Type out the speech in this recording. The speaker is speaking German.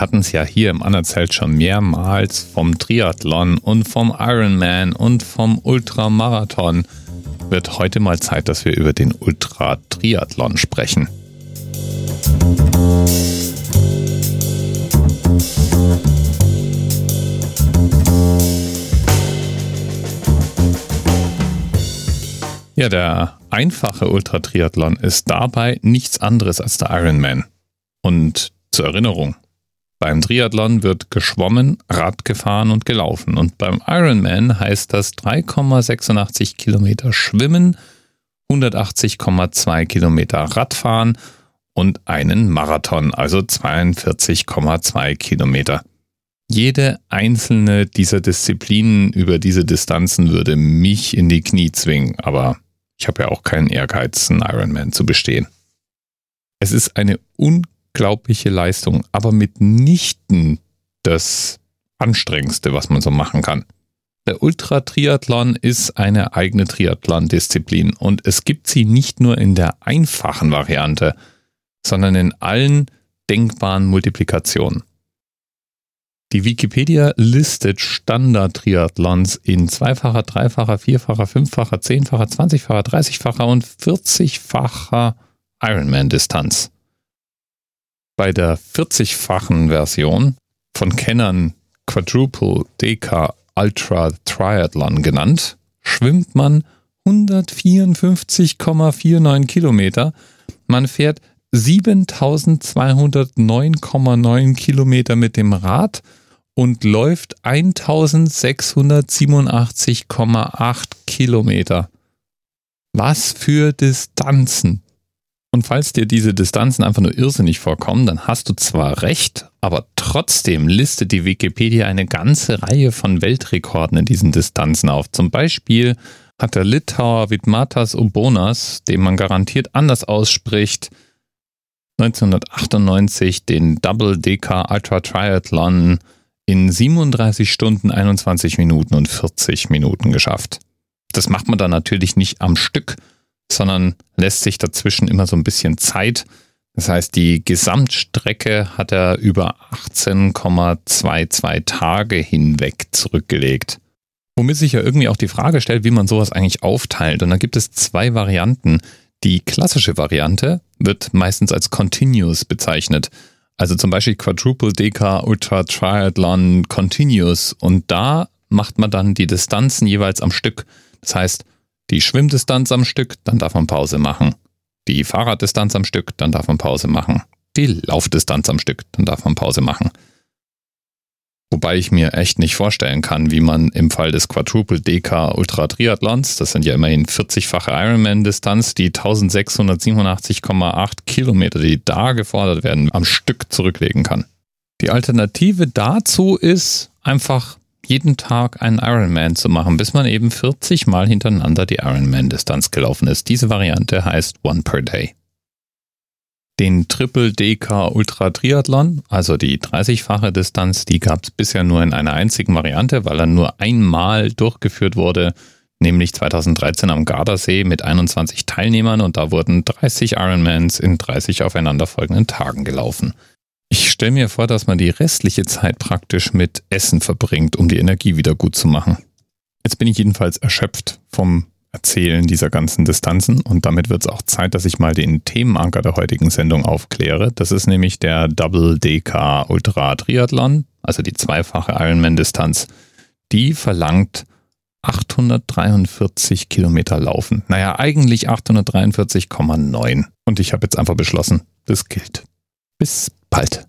hatten es ja hier im Anerzelt schon mehrmals vom Triathlon und vom Ironman und vom Ultramarathon. Wird heute mal Zeit, dass wir über den Ultra-Triathlon sprechen. Ja, der einfache Ultratriathlon ist dabei nichts anderes als der Ironman. Und zur Erinnerung, beim Triathlon wird geschwommen, Rad gefahren und gelaufen. Und beim Ironman heißt das 3,86 Kilometer Schwimmen, 180,2 Kilometer Radfahren und einen Marathon, also 42,2 Kilometer. Jede einzelne dieser Disziplinen über diese Distanzen würde mich in die Knie zwingen, aber ich habe ja auch keinen Ehrgeiz, einen Ironman zu bestehen. Es ist eine unglaubliche Leistung, aber mitnichten das anstrengendste, was man so machen kann. Der Ultratriathlon ist eine eigene Triathlon-Disziplin und es gibt sie nicht nur in der einfachen Variante, sondern in allen denkbaren Multiplikationen. Die Wikipedia listet Standard-Triathlons in zweifacher, dreifacher, vierfacher, fünffacher, zehnfacher, zwanzigfacher, dreißigfacher und vierzigfacher Ironman-Distanz. Bei der 40-fachen Version von Kennern Quadruple DK Ultra Triathlon genannt, schwimmt man 154,49 Kilometer. Man fährt 7209,9 Kilometer mit dem Rad und läuft 1687,8 Kilometer. Was für Distanzen! Und falls dir diese Distanzen einfach nur irrsinnig vorkommen, dann hast du zwar recht, aber trotzdem listet die Wikipedia eine ganze Reihe von Weltrekorden in diesen Distanzen auf. Zum Beispiel hat der Litauer Vidmatas Ubonas, den man garantiert anders ausspricht, 1998 den Double DK Ultra Triathlon in 37 Stunden, 21 Minuten und 40 Minuten geschafft. Das macht man dann natürlich nicht am Stück, sondern lässt sich dazwischen immer so ein bisschen Zeit. Das heißt, die Gesamtstrecke hat er über 18,22 Tage hinweg zurückgelegt. Womit sich ja irgendwie auch die Frage stellt, wie man sowas eigentlich aufteilt. Und da gibt es zwei Varianten. Die klassische Variante wird meistens als Continuous bezeichnet. Also zum Beispiel Quadruple DK Ultra Triathlon Continuous und da macht man dann die Distanzen jeweils am Stück. Das heißt, die Schwimmdistanz am Stück, dann darf man Pause machen. Die Fahrraddistanz am Stück, dann darf man Pause machen. Die Laufdistanz am Stück, dann darf man Pause machen. Wobei ich mir echt nicht vorstellen kann, wie man im Fall des Quadruple DK Ultra Triathlons, das sind ja immerhin 40-fache Ironman-Distanz, die 1687,8 Kilometer, die da gefordert werden, am Stück zurücklegen kann. Die Alternative dazu ist einfach jeden Tag einen Ironman zu machen, bis man eben 40 Mal hintereinander die Ironman-Distanz gelaufen ist. Diese Variante heißt One per Day. Den Triple DK Ultra Triathlon, also die 30-fache Distanz, die gab es bisher nur in einer einzigen Variante, weil er nur einmal durchgeführt wurde, nämlich 2013 am Gardasee mit 21 Teilnehmern und da wurden 30 Ironmans in 30 aufeinanderfolgenden Tagen gelaufen. Stelle mir vor, dass man die restliche Zeit praktisch mit Essen verbringt, um die Energie wieder gut zu machen. Jetzt bin ich jedenfalls erschöpft vom Erzählen dieser ganzen Distanzen und damit wird es auch Zeit, dass ich mal den Themenanker der heutigen Sendung aufkläre. Das ist nämlich der Double DK Ultra Triathlon, also die zweifache Ironman-Distanz. Die verlangt 843 Kilometer laufen. Naja, eigentlich 843,9. Und ich habe jetzt einfach beschlossen, das gilt. Bis bald.